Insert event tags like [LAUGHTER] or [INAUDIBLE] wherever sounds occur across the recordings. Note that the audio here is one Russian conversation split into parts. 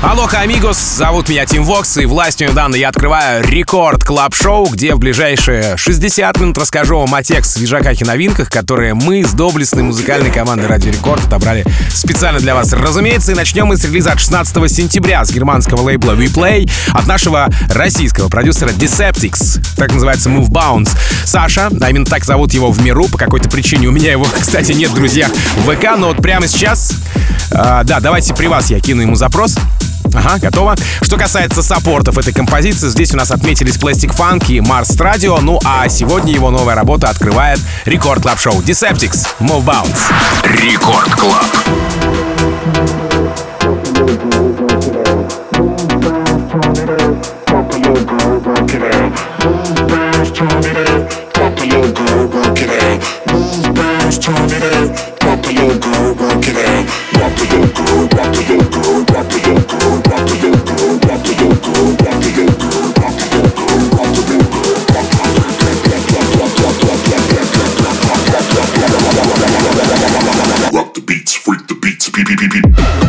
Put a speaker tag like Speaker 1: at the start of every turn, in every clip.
Speaker 1: Алоха, amigos, зовут меня Тим Вокс, и властью данной я открываю Record Club Show где в ближайшие 60 минут расскажу вам о тех свежаках и новинках, которые мы с доблестной музыкальной командой Радио Рекорд отобрали специально для вас. Разумеется, и начнем мы с релиза от 16 сентября с германского лейбла WePlay от нашего российского продюсера Deceptics, так называется Move Bounce. Саша, а именно так зовут его в миру, по какой-то причине у меня его, [LAUGHS] кстати, нет, друзья, в ВК, но вот прямо сейчас, э, да, давайте при вас я кину ему запрос. Ага, готово. Что касается саппортов этой композиции, здесь у нас отметились Plastic Funk и Mars Radio, ну а сегодня его новая работа открывает Record Club Show Deceptics Move Bounce.
Speaker 2: Record Club. Turn it up. Rock the little girl, rock it out. Rock the little girl, rock the little girl, Rock the beats, freak the beats, beep beep beep beep.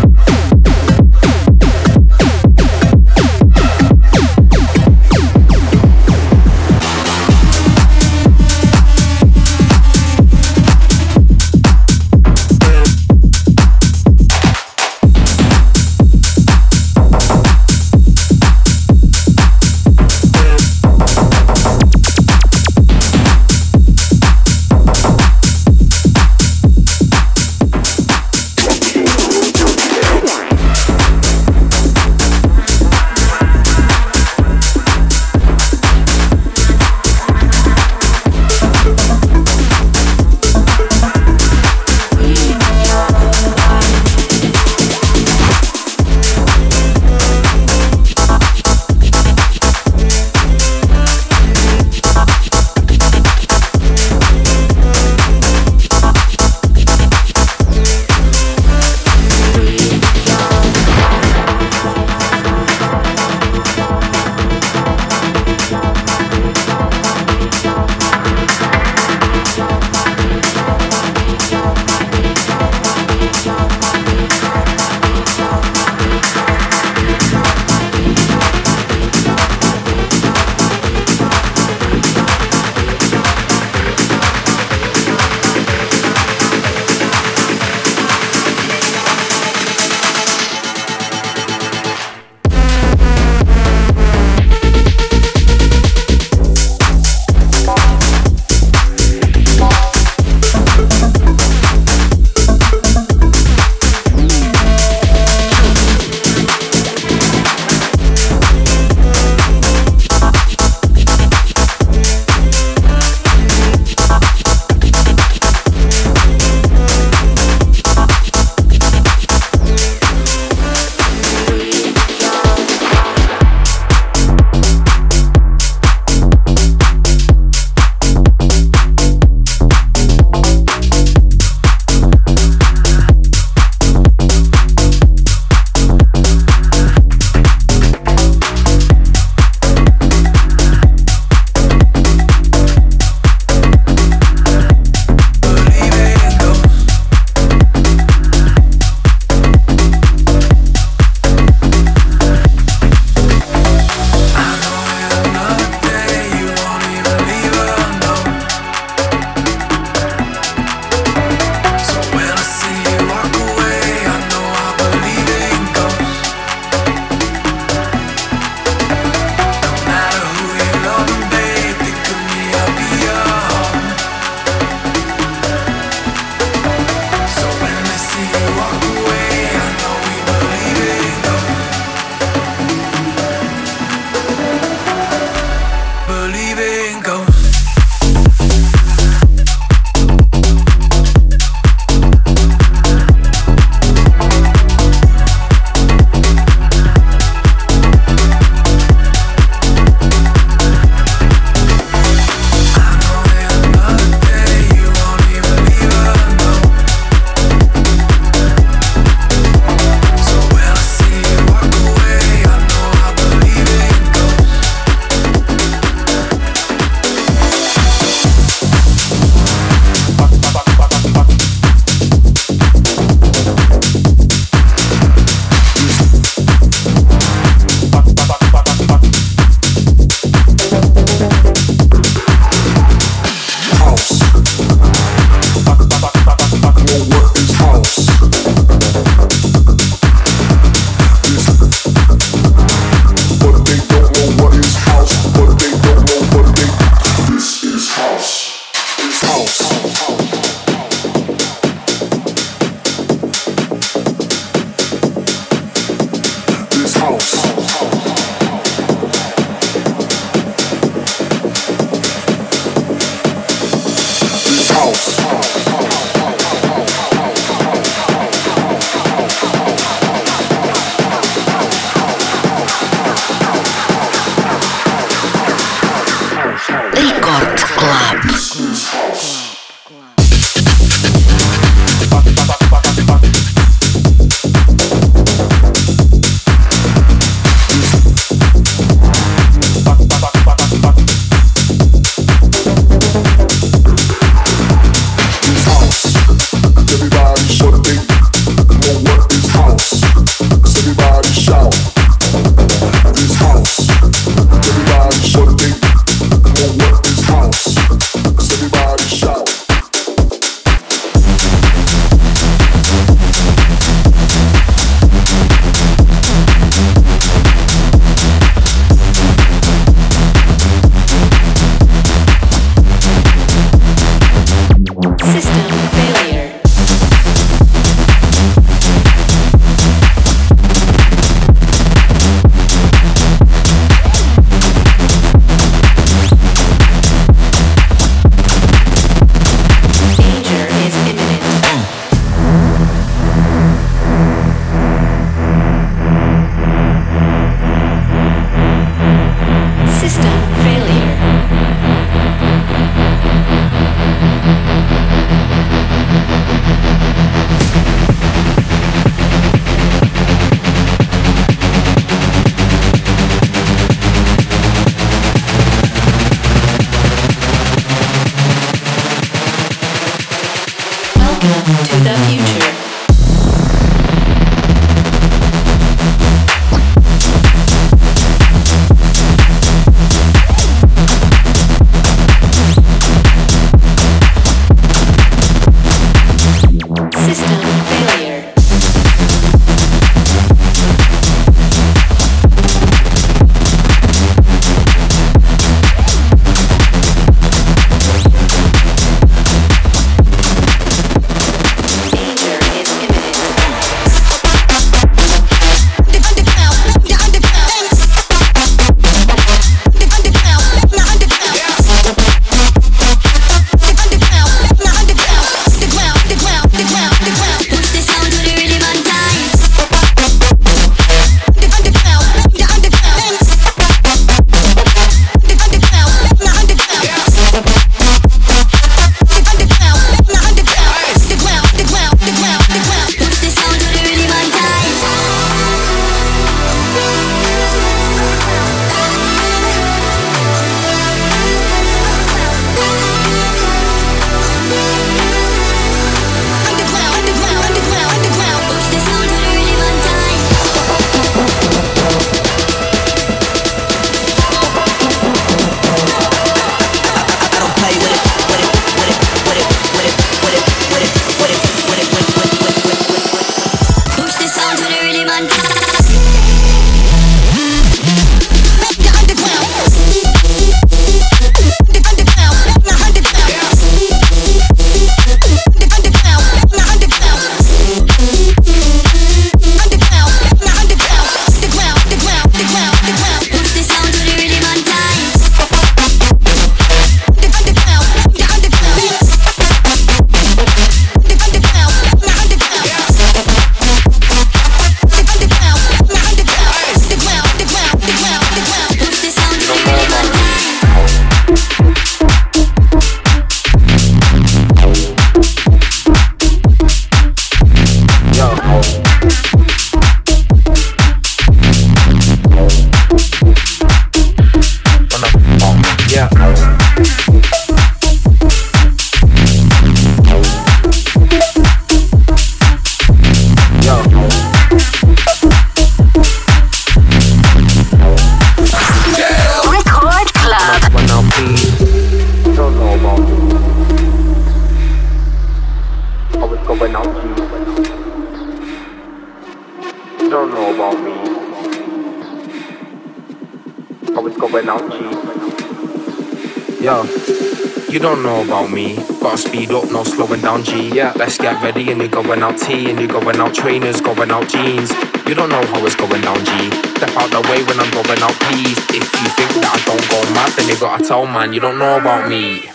Speaker 3: Ready and you're going out T and you're going out trainers, going out jeans. You don't know how it's going down G. Step out the way when I'm going out, please. If you think that I don't go mad, then you gotta tell man you don't know about me.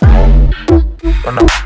Speaker 3: Oh no,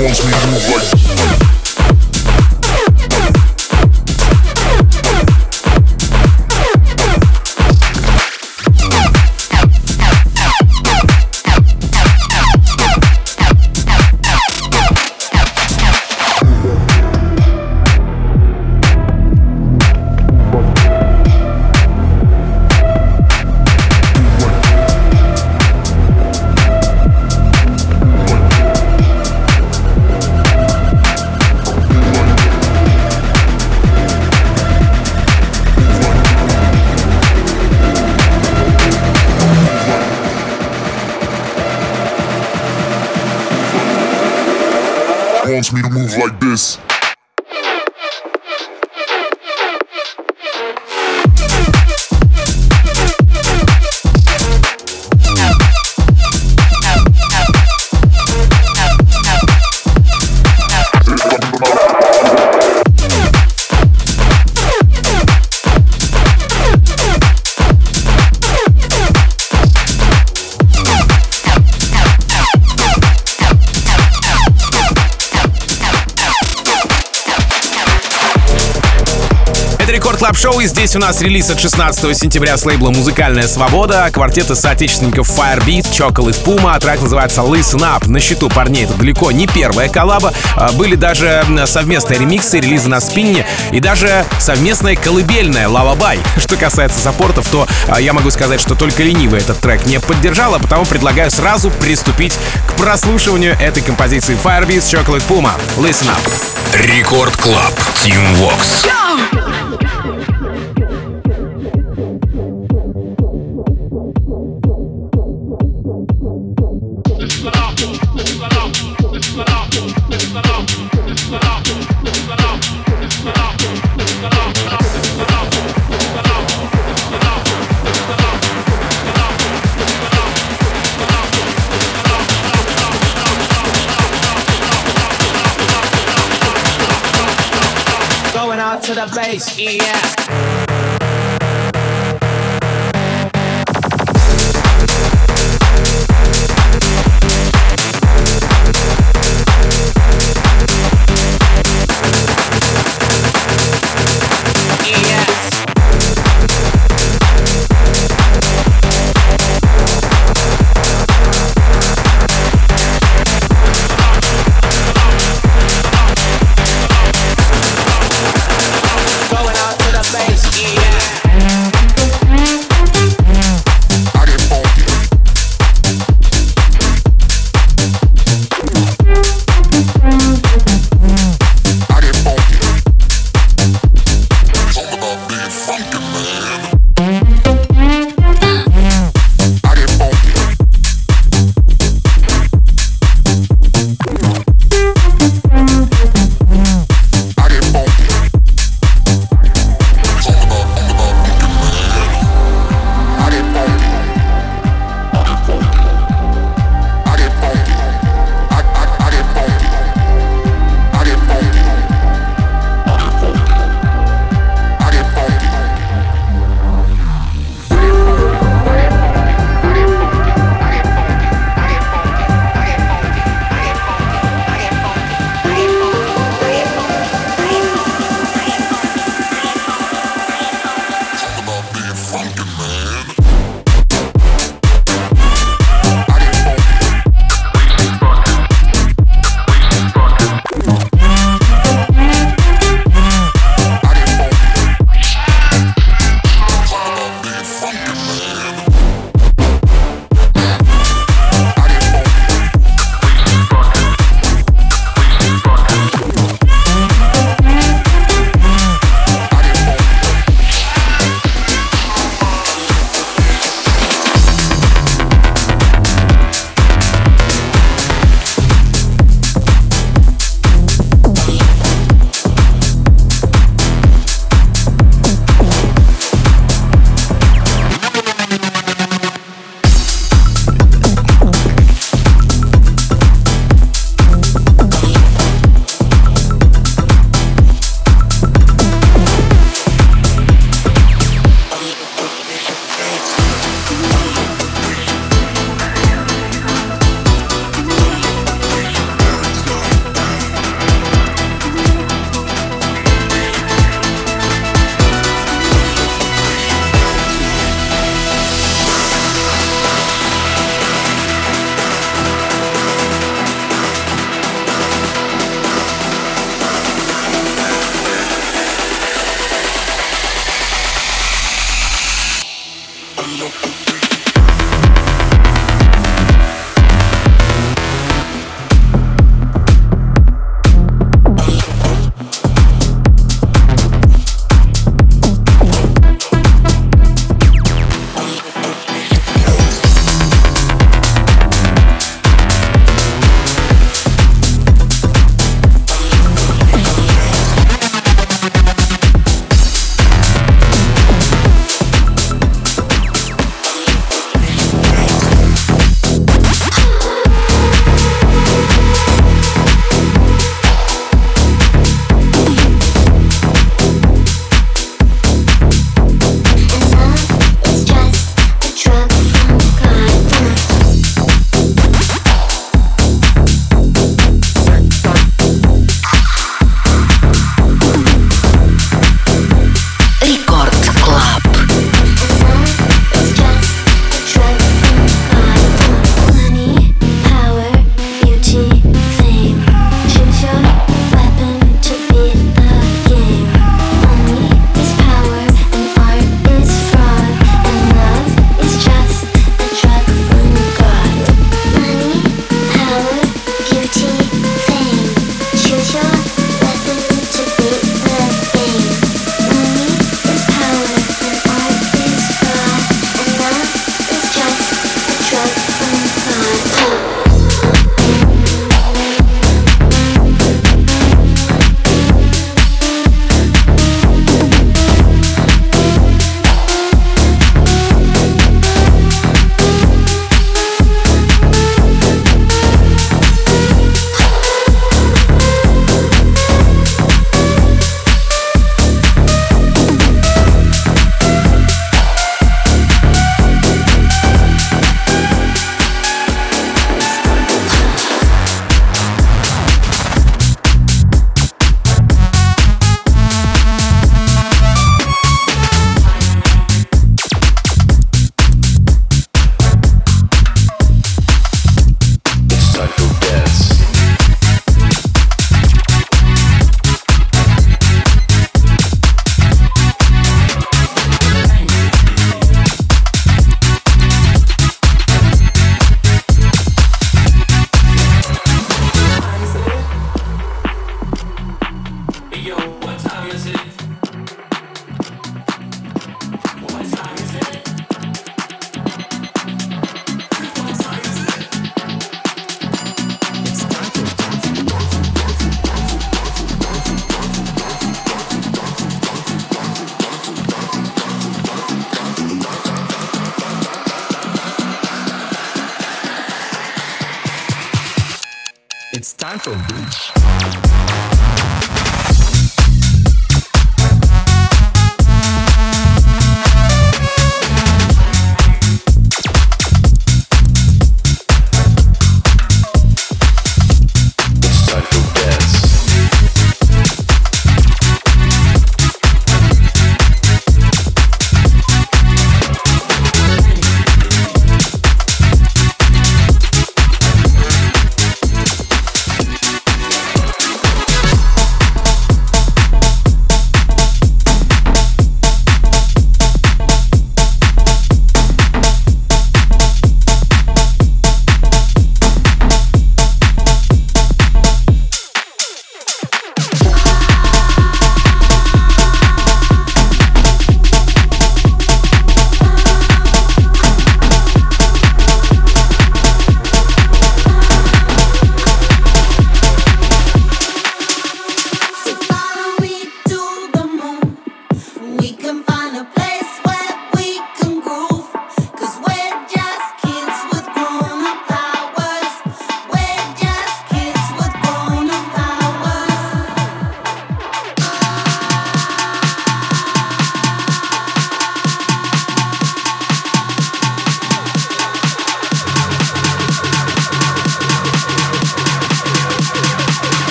Speaker 2: transforms me, move like. Titans. Like this.
Speaker 1: Club Show, и здесь у нас релиз от 16 сентября с лейбла «Музыкальная свобода», квартета соотечественников Firebeatz, Chocolate Puma, трек называется Listen Up. На счету парней это далеко не первая коллаба, а, были даже совместные ремиксы, релизы на Spinnin' и даже совместная колыбельная «Lullaby». [LAUGHS] Что касается саппортов, то а, я могу сказать, что только ленивый этот трек не поддержала, потому предлагаю сразу приступить к прослушиванию этой композиции Firebeatz Chocolate Puma. Listen Up.
Speaker 4: Рекорд Клаб. Team Vox.
Speaker 5: to face.
Speaker 6: Yeah.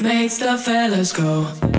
Speaker 7: Makes the fellas go.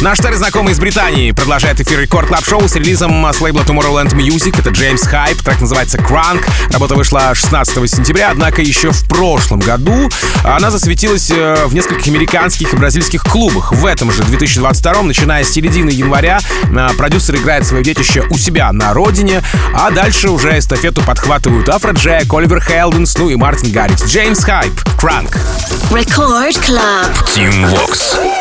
Speaker 1: Наш старый знакомый из Британии продолжает эфир Record Club Show с релизом с лейбла Tomorrowland Music. Это James Hype, трек называется Crank. Работа вышла 16 сентября, однако еще в прошлом году она засветилась э, в нескольких американских и бразильских клубах. В этом же 2022, начиная с середины января, э, продюсер играет свое детище у себя на родине, а дальше уже эстафету подхватывают Afrojack, Oliver Heldens, ну и Martin Garrix. James Hype, Crank.
Speaker 8: Record Club.
Speaker 9: Team Vox.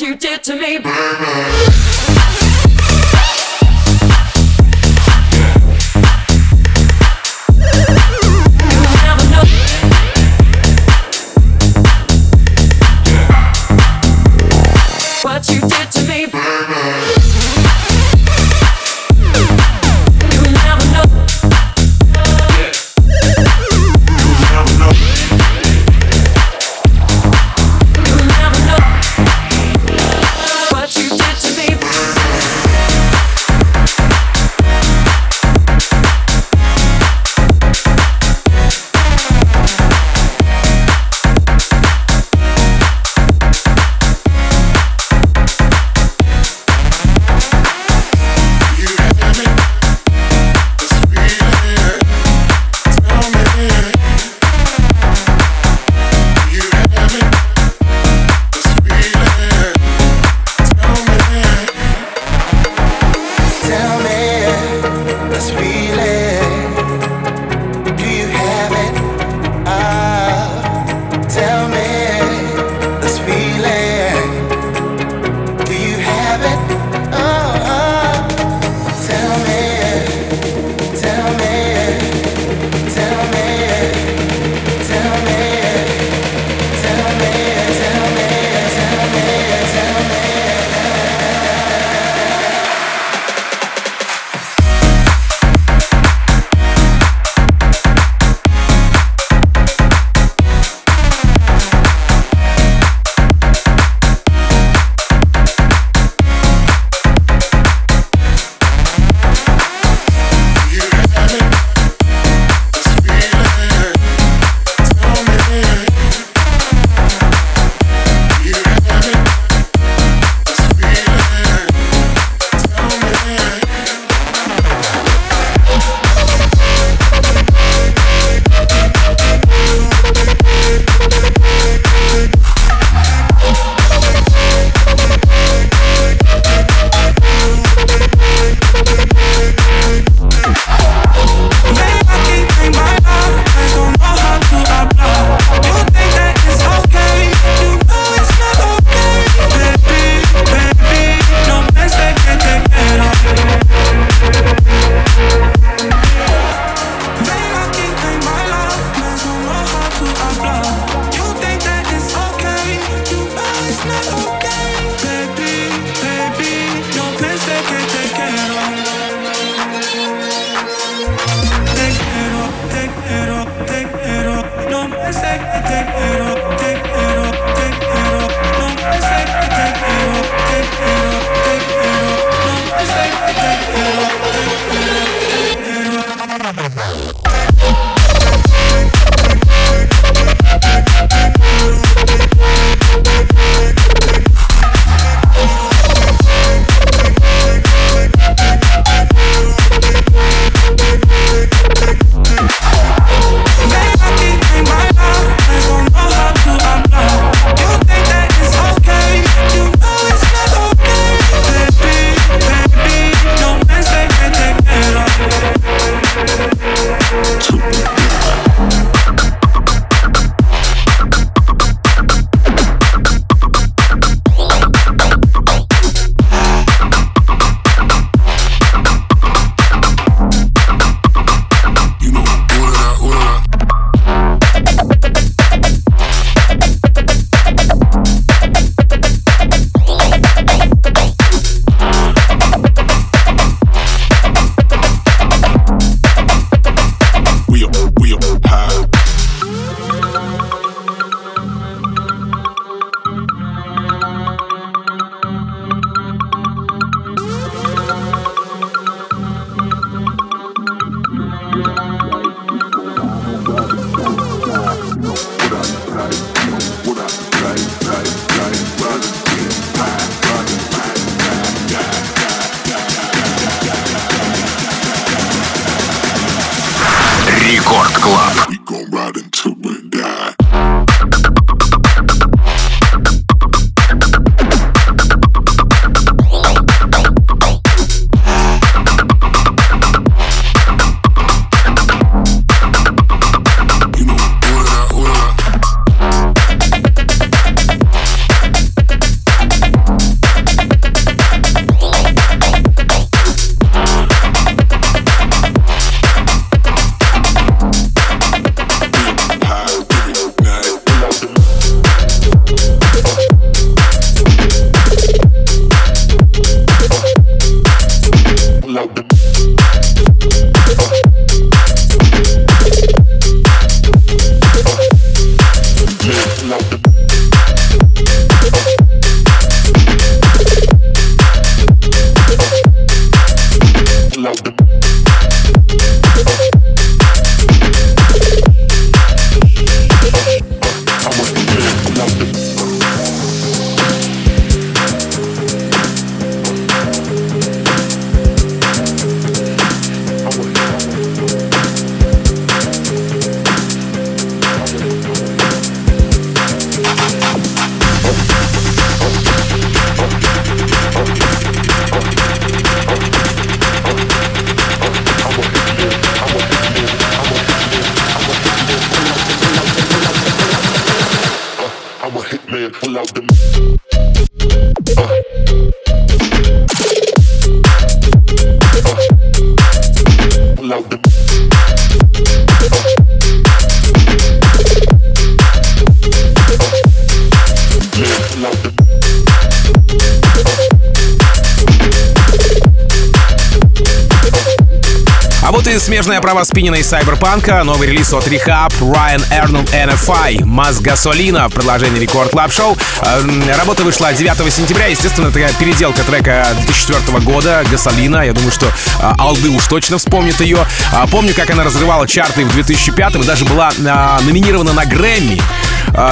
Speaker 7: You did to me. What
Speaker 1: право спинина из Сайберпанка, новый релиз от Rehab, Ryan Arnold NFI, Маз Гасолина в продолжении Рекорд Клаб Шоу. Работа вышла 9 сентября, естественно, такая переделка трека 2004 года, Гасолина. Я думаю, что а, Алды уж точно вспомнит ее. А, помню, как она разрывала чарты в 2005 и даже была а, номинирована на Грэмми.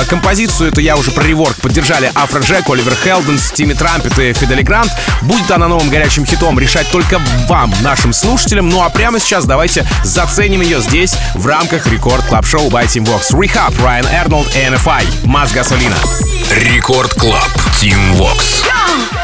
Speaker 1: Композицию это я уже про реворк поддержали Афро Джек, Оливер Хелденс, Тимми Трампет и Фидели Грант. Будет она новым горячим хитом решать только вам, нашим слушателям. Ну а прямо сейчас давайте заценим ее здесь, в рамках Record Club Show by Tim Vox. R3HAB, Ryan Arnold, NFI, Más Gasolina.
Speaker 4: Record Club, Tim Vox.
Speaker 9: Club.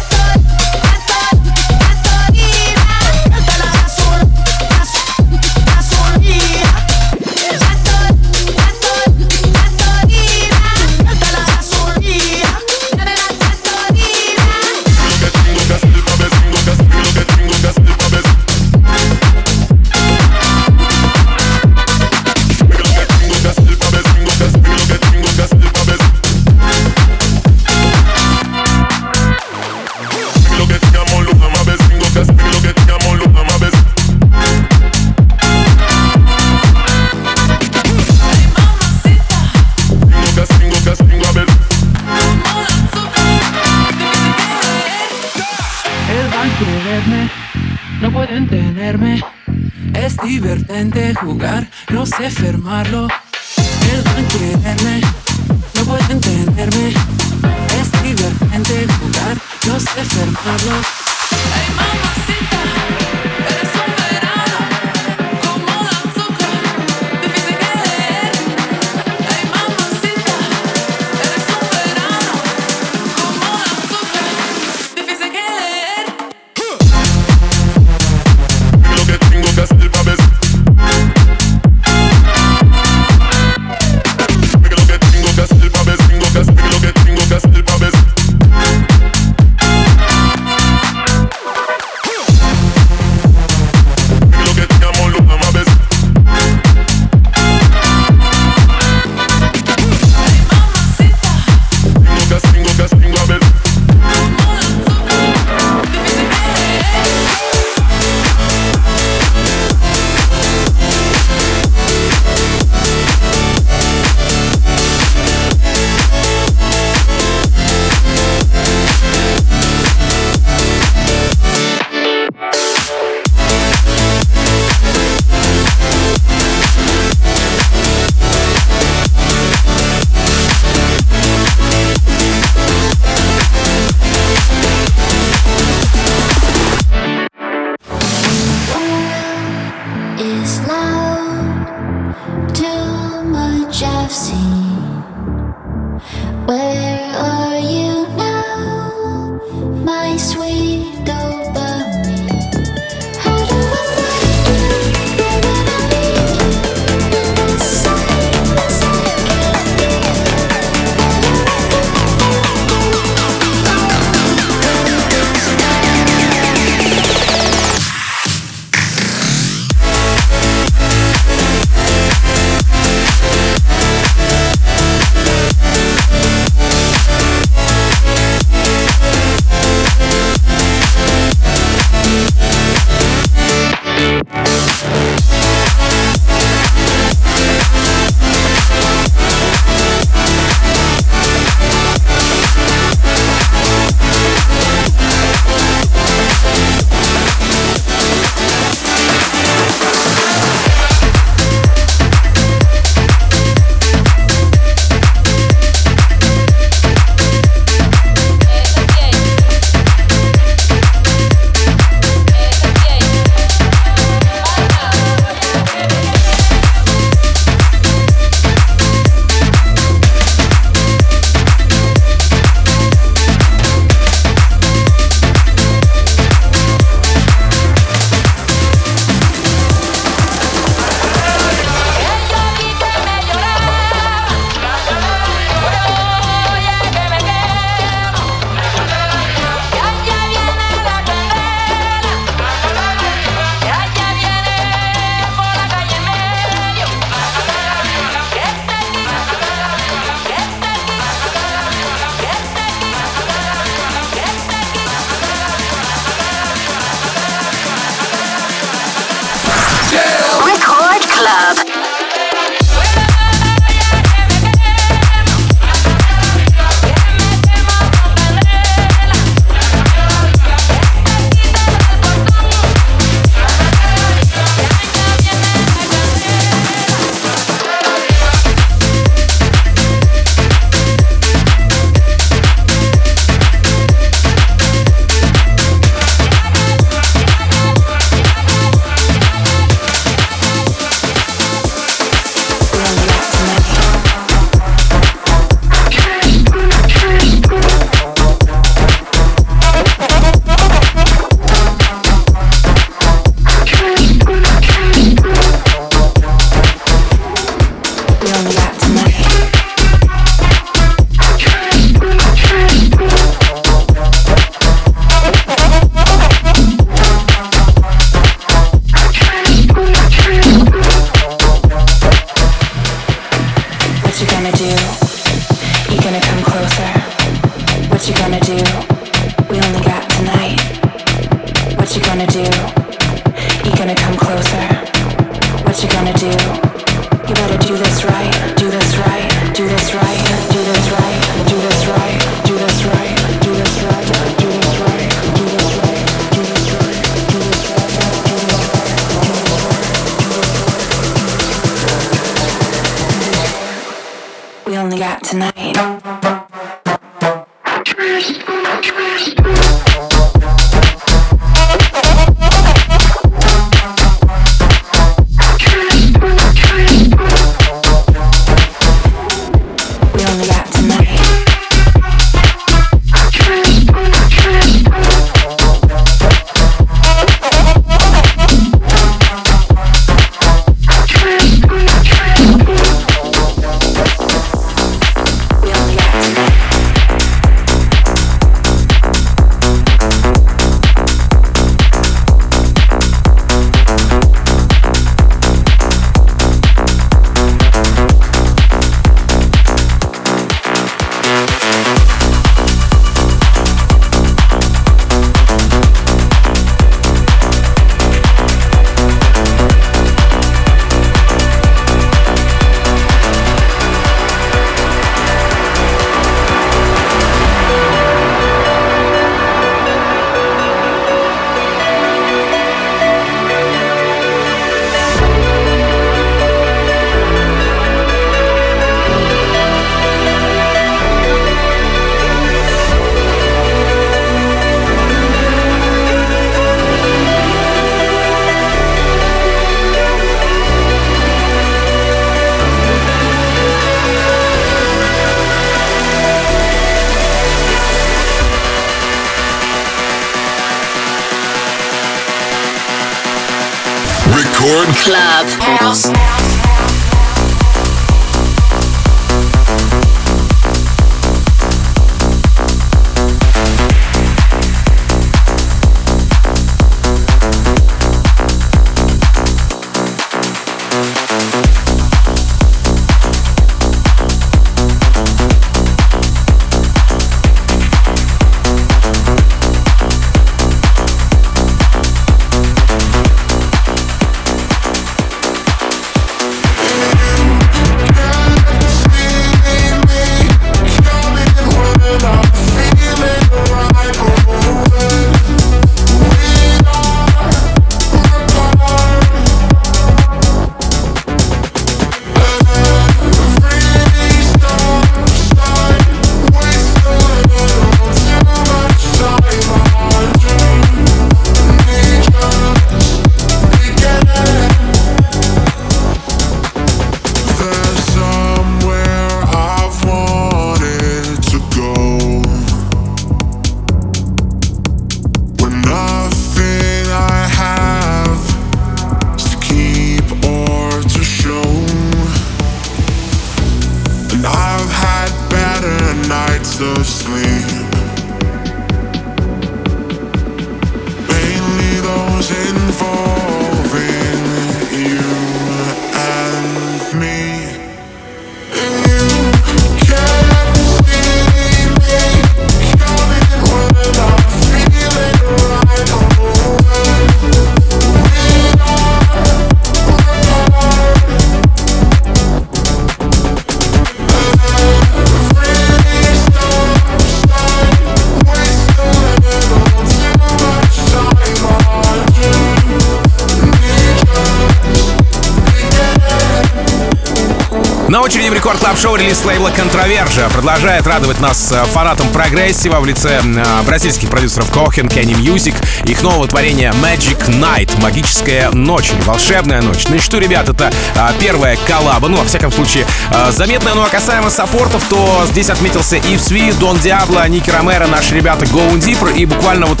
Speaker 1: Очереди в рекорд клаб шоу релиз лейбла Controversia продолжает радовать нас э, фанатам прогрессива в лице э, бразильских продюсеров Cohen, Kenny Music, их нового творения Magic Night, магическая ночь или волшебная ночь. Ну и что, ребят, это э, первая коллаба, ну, во всяком случае, заметная, ну а касаемо саппортов, то здесь отметился Yves V, Don Diablo, Nicky Romero, наши ребята Going Deeper, и буквально вот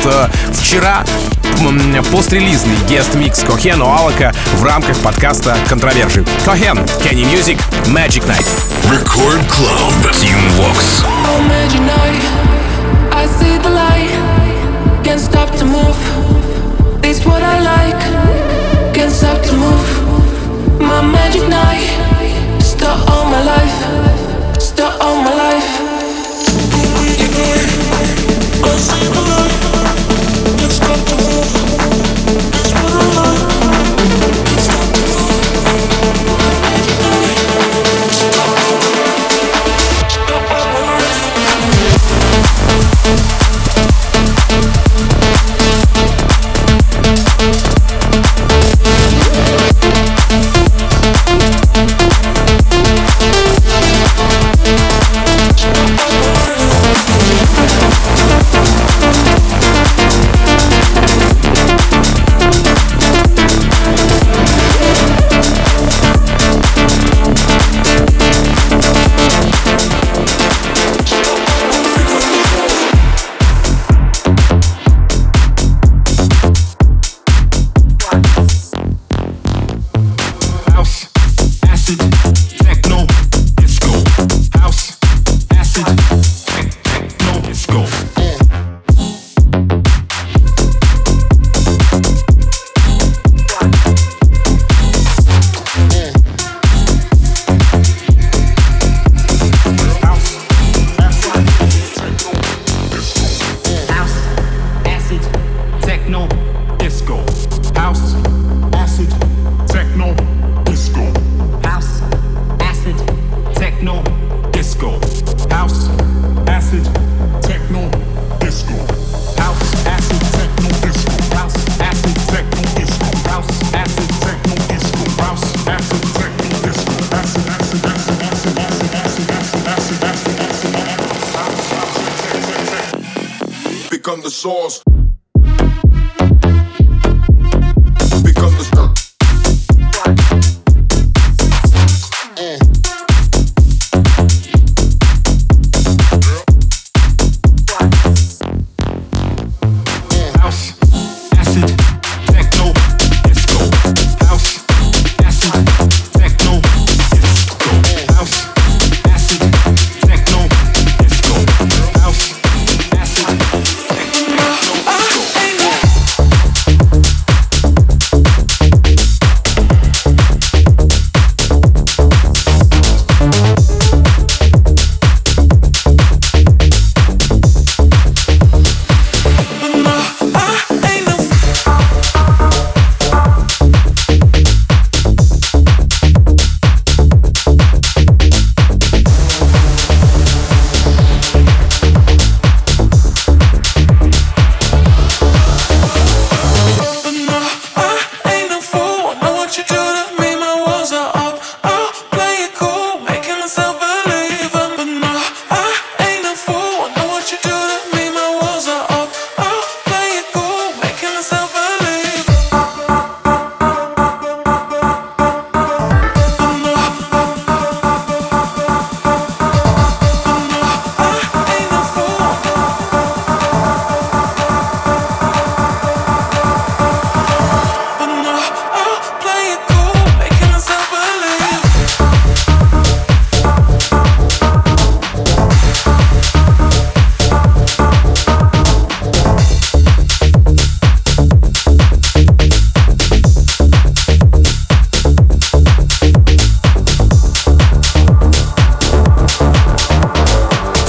Speaker 1: вчера пострелизный guest mix Кохен у Alok'а в рамках подкаста «Controversia». Кохен, Kenny Music, Magic Night.
Speaker 4: Record Club, Team Vox.
Speaker 7: Oh, magic night, I see the light, can't stop to move. It's what I like, can't stop to move. My magic night, start all my life,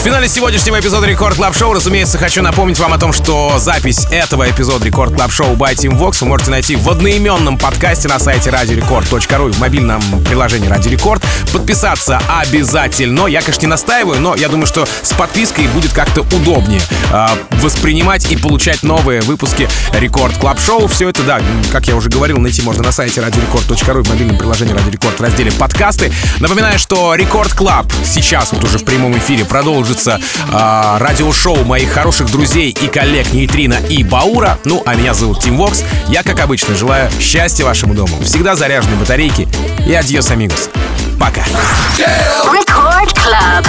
Speaker 1: финале сегодняшнего эпизода Record Club Show, разумеется, хочу напомнить вам о том, что запись этого эпизода Record Club Show by Tim Vox вы можете найти в одноименном подкасте на сайте радиорекорд.ру и в мобильном приложении Радио Рекорд. Подписаться обязательно. Я, конечно, не настаиваю, но я думаю, что с подпиской будет как-то удобнее э, воспринимать и получать новые выпуски Record Club Show. Все это, да, как я уже говорил, найти можно на сайте радиорекорд.ру и в мобильном приложении Радио Рекорд в разделе подкасты. Напоминаю, что Record Club сейчас вот уже в прямом эфире продолжится а, радиошоу моих хороших друзей и коллег Нейтрина и Баура. Ну, а меня зовут Тим Вокс. Я, как обычно, желаю счастья вашему дому, всегда заряженной батарейки и adiós, amigos. Пока.
Speaker 10: Club.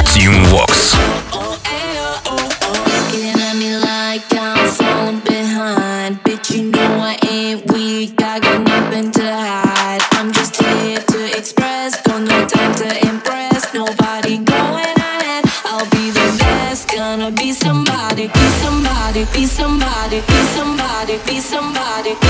Speaker 11: be somebody, be somebody, be somebody.